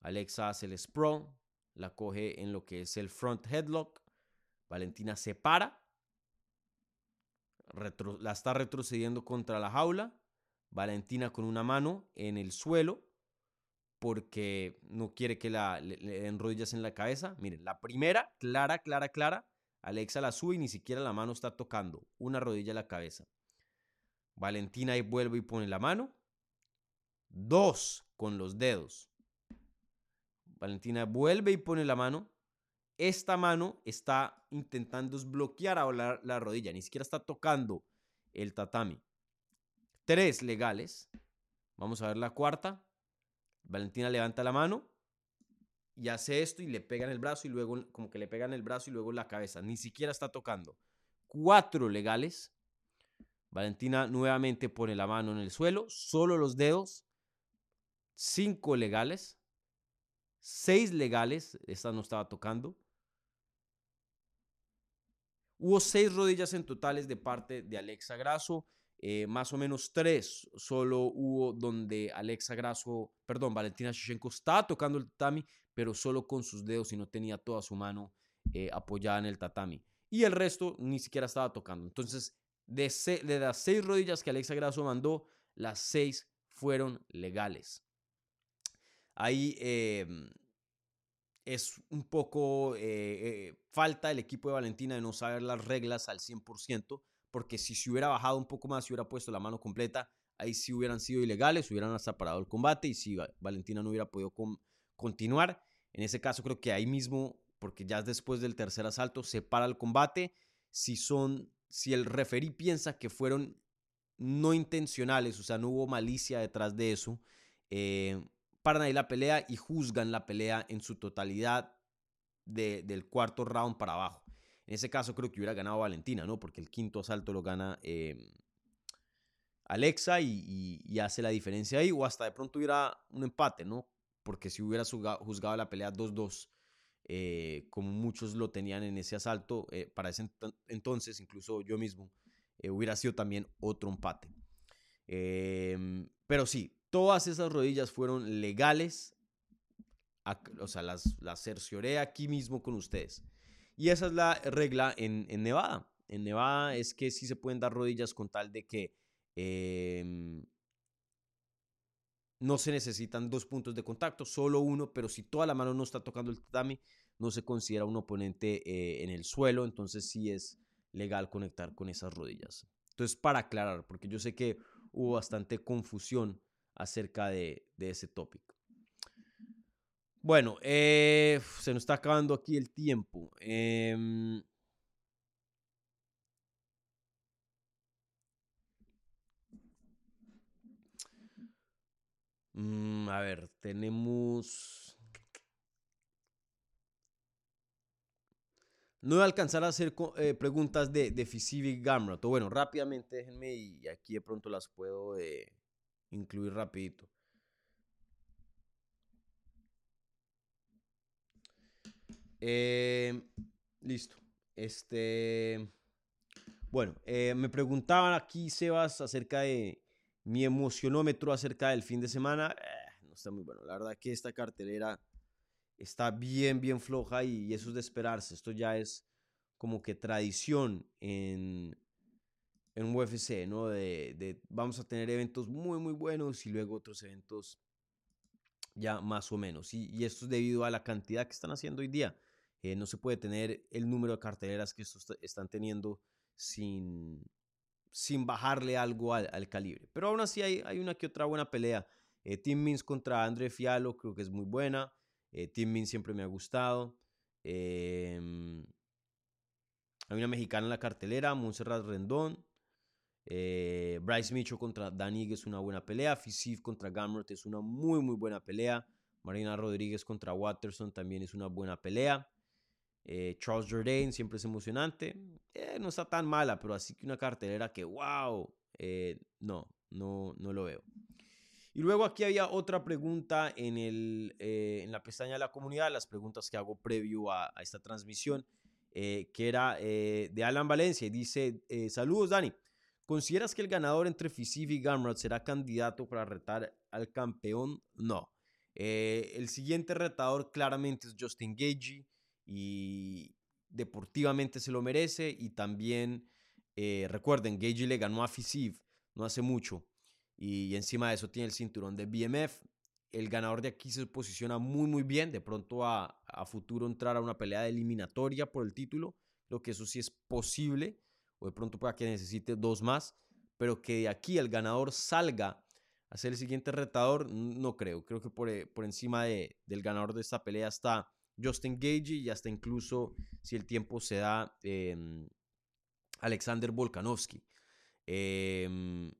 C: Alexa hace el sprawl. La coge en lo que es el front headlock. Valentina se para. la está retrocediendo contra la jaula. Valentina con una mano en el suelo porque no quiere que la, le, en la cabeza. Miren, la primera, clara, clara, clara, Alexa la sube y ni siquiera la mano está tocando. Una rodilla en la cabeza. Valentina ahí vuelve y pone la mano. Dos con los dedos. Valentina vuelve y pone la mano. Esta mano está intentando desbloquear a la rodilla, ni siquiera está tocando el tatami. Tres legales. Vamos a ver la cuarta. Valentina levanta la mano y hace esto y le pega en el brazo y luego como que le pega en el brazo y luego la cabeza. Ni siquiera está tocando. Cuatro legales. Valentina nuevamente pone la mano en el suelo, solo los dedos. Cinco legales. Seis legales. Esta no estaba tocando. Hubo seis rodillas en totales de parte de Alexa Grasso. Eh, más o menos tres solo hubo donde Alexa Grasso, perdón, Valentina Shevchenko estaba tocando el tatami, pero solo con sus dedos y no tenía toda su mano eh, apoyada en el tatami. Y el resto ni siquiera estaba tocando. Entonces, de, las seis rodillas que Alexa Grasso mandó, las seis fueron legales. Ahí em, es un poco eh, falta el equipo de Valentina de no saber las reglas al 100% porque si se hubiera bajado un poco más, si hubiera puesto la mano completa, ahí sí hubieran sido ilegales, hubieran hasta parado el combate y si Valentina no hubiera podido continuar. En ese caso creo que ahí mismo, porque ya después del tercer asalto, se para el combate. Si son, si el referí piensa que fueron no intencionales, o sea, no hubo malicia detrás de eso, eh, paran ahí la pelea y juzgan la pelea en su totalidad del cuarto round para abajo. En ese caso creo que hubiera ganado Valentina, ¿no? Porque el quinto asalto lo gana em, Alexa y, hace la diferencia ahí. O hasta de pronto hubiera un empate, ¿no? Porque si hubiera juzgado la pelea 2-2, eh, como muchos lo tenían en ese asalto, eh, para ese entonces, incluso yo mismo, eh, hubiera sido también otro empate. Em, pero sí, todas esas rodillas fueron legales. o sea, las, las cercioré aquí mismo con ustedes. Y esa es la regla en, Nevada. En Nevada es que sí se pueden dar rodillas con tal de que em, no se necesitan dos puntos de contacto, solo uno, pero si toda la mano no está tocando el tatami, no se considera un oponente eh, en el suelo, entonces sí es legal conectar con esas rodillas. Entonces, para aclarar, porque yo sé que hubo bastante confusión acerca de, ese tópico. Bueno, eh, se nos está acabando aquí el tiempo. Em, mm, a ver, tenemos... No voy a alcanzar a hacer eh, preguntas de, de Fisivi Gamrot. Bueno, rápidamente déjenme y aquí de pronto las puedo eh, incluir rapidito. Eh, listo. Este. Bueno, me preguntaban aquí, Sebas, acerca de mi emocionómetro acerca del fin de semana. Eh, no está muy bueno. La verdad que esta cartelera está bien, bien floja y, eso es de esperarse. Esto ya es como que tradición en, en UFC, ¿no? De, vamos a tener eventos muy, muy buenos y luego otros eventos ya más o menos. Y, y esto es debido a la cantidad que están haciendo hoy día. Eh, no se puede tener el número de carteleras que estos están teniendo sin, sin bajarle algo al, calibre. Pero aún así hay, hay, una que otra buena pelea. Eh, Tim Means contra André Fialo creo que es muy buena. Eh, Tim Means siempre me ha gustado. Em, hay una mexicana en la cartelera, Montserrat Rendón. Eh, Bryce Mitchell contra Danig es una buena pelea. Fisif contra Gamrot es una muy, muy buena pelea. Marina Rodríguez contra Watterson también es una buena pelea. Eh, Charles Jourdain siempre es emocionante. Eh, no está tan mala, pero así que una cartelera que, wow, no, no, no lo veo. Y luego aquí había otra pregunta en, el, en la pestaña de la comunidad, las preguntas que hago previo a, a esta transmisión, que era de Alan Valencia. Dice, saludos Dani. ¿Consideras que el ganador entre Fisif y Gamrot será candidato para retar al campeón? No. Eh, el siguiente retador claramente es Justin Gagey y deportivamente se lo merece y también eh, recuerden, Gagey le ganó a Fisif no hace mucho y encima de eso tiene el cinturón de BMF. El ganador de aquí se posiciona muy muy bien, de pronto a, a futuro entrar a una pelea de eliminatoria por el título, creo que eso sí es posible o de pronto pueda que necesite dos más, pero que de aquí el ganador salga a ser el siguiente retador, no creo. Creo que por, eh, por encima de, del ganador de esta pelea está Justin Gage y hasta incluso, si el tiempo se da, em, Alexander Volkanovski. Em,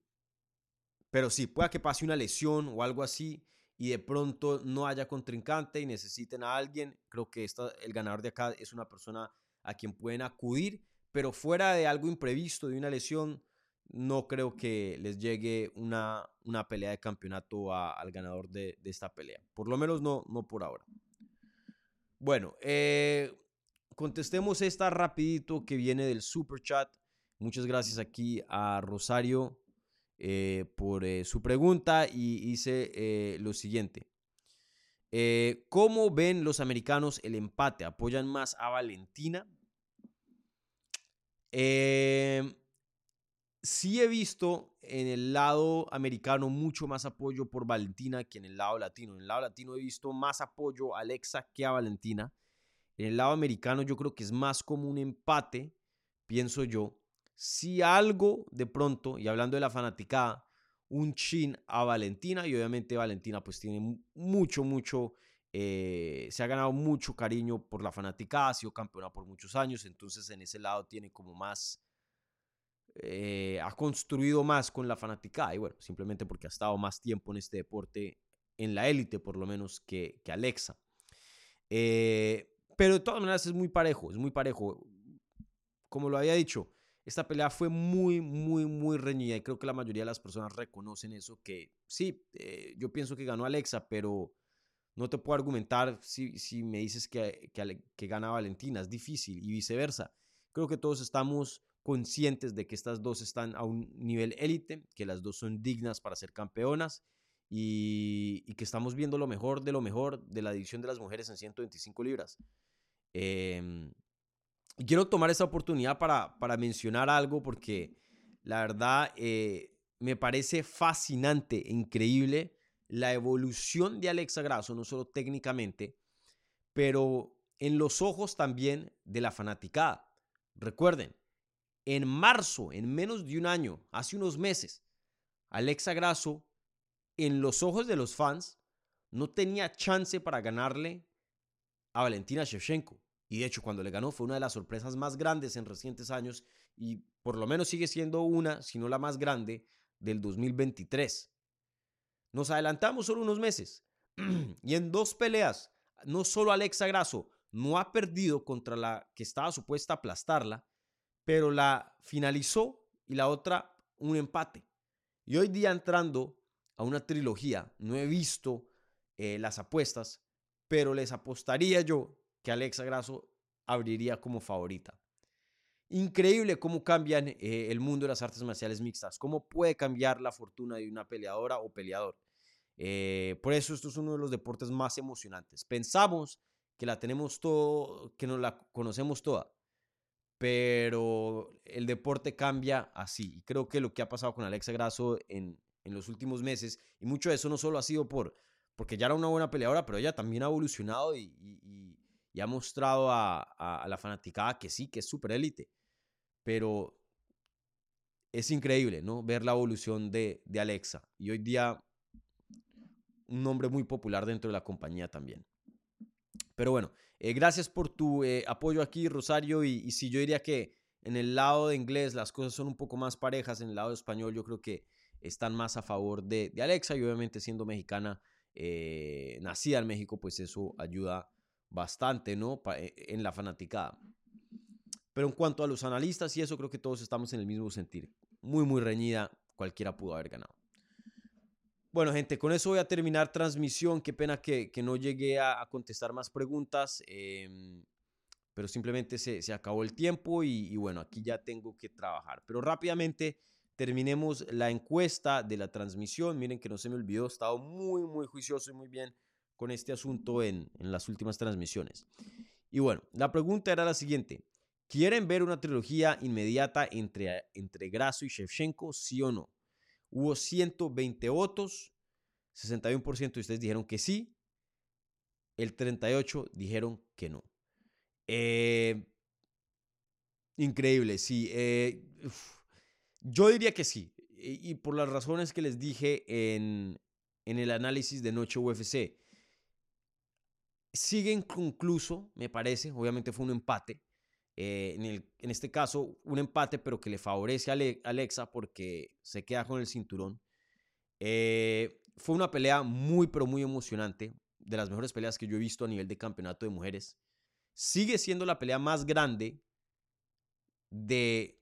C: pero sí, pueda que pase una lesión o algo así y de pronto no haya contrincante y necesiten a alguien. Creo que esta, el ganador de acá es una persona a quien pueden acudir pero fuera de algo imprevisto, de una lesión, no creo que les llegue una, una pelea de campeonato al ganador de, esta pelea. Por lo menos no, no por ahora. Bueno, eh, contestemos esta rapidito que viene del super chat. Muchas gracias aquí a Rosario eh, por eh, su pregunta y dice lo siguiente. ¿Cómo ven los americanos el empate? ¿Apoyan más a Valentina? Eh, sí he visto en el lado americano mucho más apoyo por Valentina que en el lado latino. En el lado latino he visto más apoyo a Alexa que a Valentina. En el lado americano yo creo que es más como un empate, pienso yo. Si algo de pronto, y hablando de la fanaticada, un chin a Valentina y obviamente Valentina pues tiene mucho, mucho eh, se ha ganado mucho cariño por la fanática, ha sido campeona por muchos años, entonces en ese lado tiene como más, eh, ha construido más con la fanática y bueno, simplemente porque ha estado más tiempo en este deporte, en la élite por lo menos que, que Alexa. Eh, pero de todas maneras es muy parejo, es muy parejo. Como lo había dicho, esta pelea fue muy, muy, muy reñida y creo que la mayoría de las personas reconocen eso, que sí, yo pienso que ganó Alexa, pero no te puedo argumentar si, si me dices que, que, gana Valentina, es difícil y viceversa. Creo que todos estamos conscientes de que estas dos están a un nivel élite, que las dos son dignas para ser campeonas y, que estamos viendo lo mejor de lo mejor de la división de las mujeres en 125 libras. Em, quiero tomar esta oportunidad para, para mencionar algo porque la verdad eh, me parece fascinante, increíble la evolución de Alexa Grasso, no solo técnicamente, pero en los ojos también de la fanaticada. Recuerden, en marzo, en menos de un año, hace unos meses, Alexa Grasso, en los ojos de los fans, no tenía chance para ganarle a Valentina Shevchenko. Y de hecho, cuando le ganó fue una de las sorpresas más grandes en recientes años y por lo menos sigue siendo una, si no la más grande, del 2023. Nos adelantamos solo unos meses y en dos peleas, no solo Alexa Grasso no ha perdido contra la que estaba supuesta aplastarla, pero la finalizó y la otra un empate. Y hoy día entrando a una trilogía, no he visto eh, las apuestas, pero les apostaría yo que Alexa Grasso abriría como favorita. Increíble cómo cambian eh, el mundo de las artes marciales mixtas, cómo puede cambiar la fortuna de una peleadora o peleador. Eh, por eso esto es uno de los deportes más emocionantes. Pensamos que la tenemos todo, que nos la conocemos toda, pero el deporte cambia así. Y creo que lo que ha pasado con Alexa Grasso en, en los últimos meses, y mucho de eso no solo ha sido por, porque ya era una buena peleadora, pero ella también ha evolucionado y, y, y ha mostrado a, a, a, la fanaticada que sí, que es súper élite pero es increíble, ¿no? Ver la evolución de, de Alexa. Y hoy día un nombre muy popular dentro de la compañía también. Pero bueno, eh, gracias por tu eh, apoyo aquí, Rosario. Y, si yo diría que en el lado de inglés las cosas son un poco más parejas, en el lado de español yo creo que están más a favor de, Alexa y obviamente siendo mexicana, eh, nacida en México, pues eso ayuda bastante, ¿no? en la fanaticada. Pero en cuanto a los analistas y eso, creo que todos estamos en el mismo sentir. Muy, muy reñida, cualquiera pudo haber ganado. Bueno, gente, con eso voy a terminar transmisión. Qué pena que, no llegué a, contestar más preguntas, em, pero simplemente se, acabó el tiempo y, bueno, aquí ya tengo que trabajar. Pero rápidamente terminemos la encuesta de la transmisión. Miren que no se me olvidó, he estado muy, muy juicioso y muy bien con este asunto en, las últimas transmisiones. Y bueno, la pregunta era la siguiente. ¿Quieren ver una trilogía inmediata entre, entre Grasso y Shevchenko, sí o no? Hubo 120 votos, 61% de ustedes dijeron que sí, el 38% dijeron que no. Eh, increíble, sí. Eh, yo diría que sí, y, por las razones que les dije en, en el análisis de Noche UFC. Sigue inconcluso, me parece, obviamente fue un empate, eh, en, este caso, un empate, pero que le favorece a Alexa porque se queda con el cinturón. Eh, fue una pelea muy, pero muy emocionante. De las mejores peleas que yo he visto a nivel de campeonato de mujeres. Sigue siendo la pelea más grande de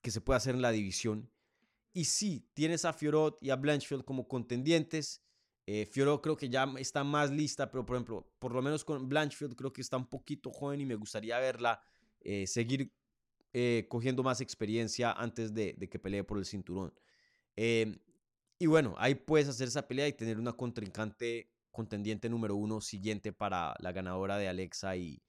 C: que se puede hacer en la división. Y sí, tienes a Fiorot y a Blanchfield como contendientes. Eh, Fiorot creo que ya está más lista, pero por ejemplo, por lo menos con Blanchfield creo que está un poquito joven y me gustaría verla eh, seguir eh, cogiendo más experiencia antes de, que pelee por el cinturón. Em, y bueno, ahí puedes hacer esa pelea y tener una contrincante contendiente número uno siguiente para la ganadora de Alexa y,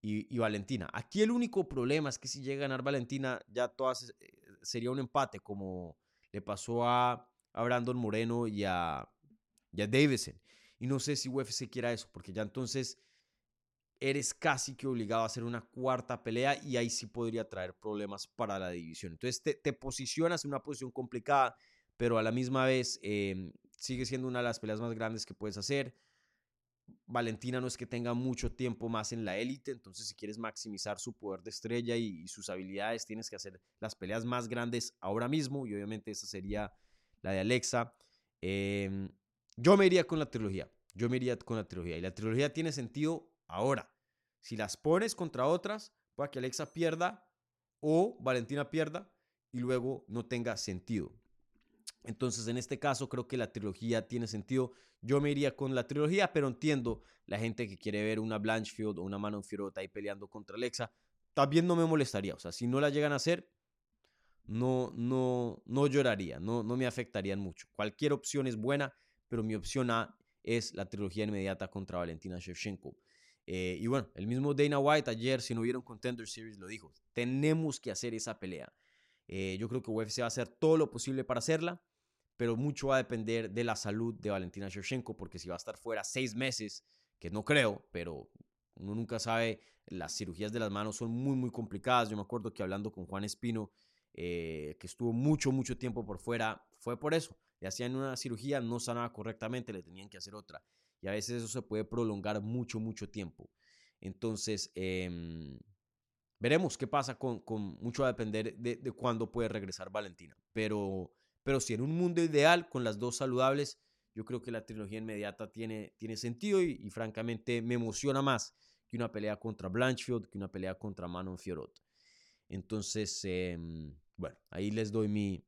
C: y, Valentina. Aquí el único problema es que si llega a ganar Valentina, ya todas eh, sería un empate, como le pasó a, Brandon Moreno y a, y a Davison. Y no sé si UFC quiera eso, porque ya entonces eres casi que obligado a hacer una cuarta pelea y ahí sí podría traer problemas para la división. Entonces te, posicionas en una posición complicada, pero a la misma vez em, sigue siendo una de las peleas más grandes que puedes hacer. Valentina no es que tenga mucho tiempo más en la élite, entonces si quieres maximizar su poder de estrella y, sus habilidades, tienes que hacer las peleas más grandes ahora mismo y obviamente esa sería la de Alexa. Em, yo me iría con la trilogía, yo me iría con la trilogía y la trilogía tiene sentido ahora. Si las pones contra otras, puede que Alexa pierda o Valentina pierda y luego no tenga sentido. Entonces, en este caso, creo que la trilogía tiene sentido. Yo me iría con la trilogía, pero entiendo la gente que quiere ver una Blanchfield o una Manon Fiorot ahí peleando contra Alexa. También no me molestaría. O sea, si no la llegan a hacer, no, no, no lloraría, no, no me afectarían mucho. Cualquier opción es buena, pero mi opción A es la trilogía inmediata contra Valentina Shevchenko. Eh, y bueno, el mismo Dana White ayer, si no un Contender Series, lo dijo. Tenemos que hacer esa pelea. Eh, yo creo que UFC va a hacer todo lo posible para hacerla, pero mucho va a depender de la salud de Valentina Shevchenko, porque si va a estar fuera seis meses, que no creo, pero uno nunca sabe, las cirugías de las manos son muy, muy complicadas. Yo me acuerdo que hablando con Juan Espino, eh, que estuvo mucho, mucho tiempo por fuera, fue por eso. Le hacían una cirugía, no sanaba correctamente, le tenían que hacer otra y a veces eso se puede prolongar mucho, mucho tiempo. Entonces, em, veremos qué pasa con, con mucho a depender de, de, cuándo puede regresar Valentina. Pero, pero si en un mundo ideal, con las dos saludables, yo creo que la trilogía inmediata tiene, tiene sentido y, francamente me emociona más que una pelea contra Blanchfield, que una pelea contra Manon Fiorot. Entonces, em, bueno, ahí les doy mi,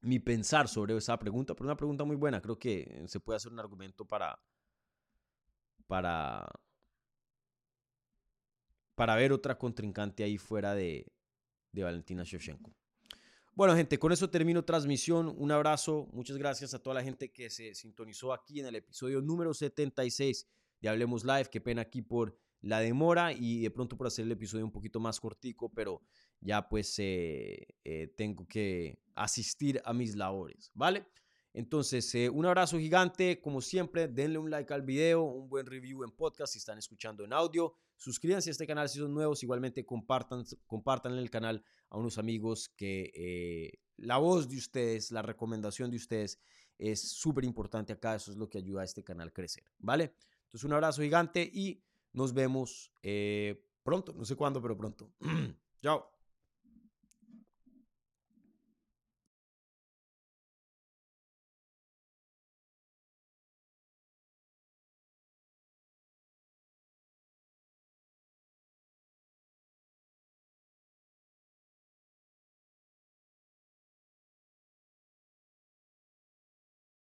C: mi pensar sobre esa pregunta, pero una pregunta muy buena. Creo que se puede hacer un argumento para, para, para ver otra contrincante ahí fuera de, de Valentina Shevchenko. Bueno, gente, con eso termino transmisión. Un abrazo. Muchas gracias a toda la gente que se sintonizó aquí en el episodio número 76 de Hablemos Live. Qué pena aquí por la demora y de pronto por hacer el episodio un poquito más cortico, pero ya pues eh, eh, tengo que asistir a mis labores, ¿vale? Entonces, eh, un abrazo gigante, como siempre, denle un like al video, un buen review en podcast si están escuchando en audio, suscríbanse a este canal si son nuevos, igualmente compartan, compartan el canal a unos amigos que la voz de ustedes, la recomendación de ustedes es súper importante acá, eso es lo que ayuda a este canal a crecer, ¿vale? Entonces, un abrazo gigante y nos vemos pronto, no sé cuándo, pero pronto. Chao.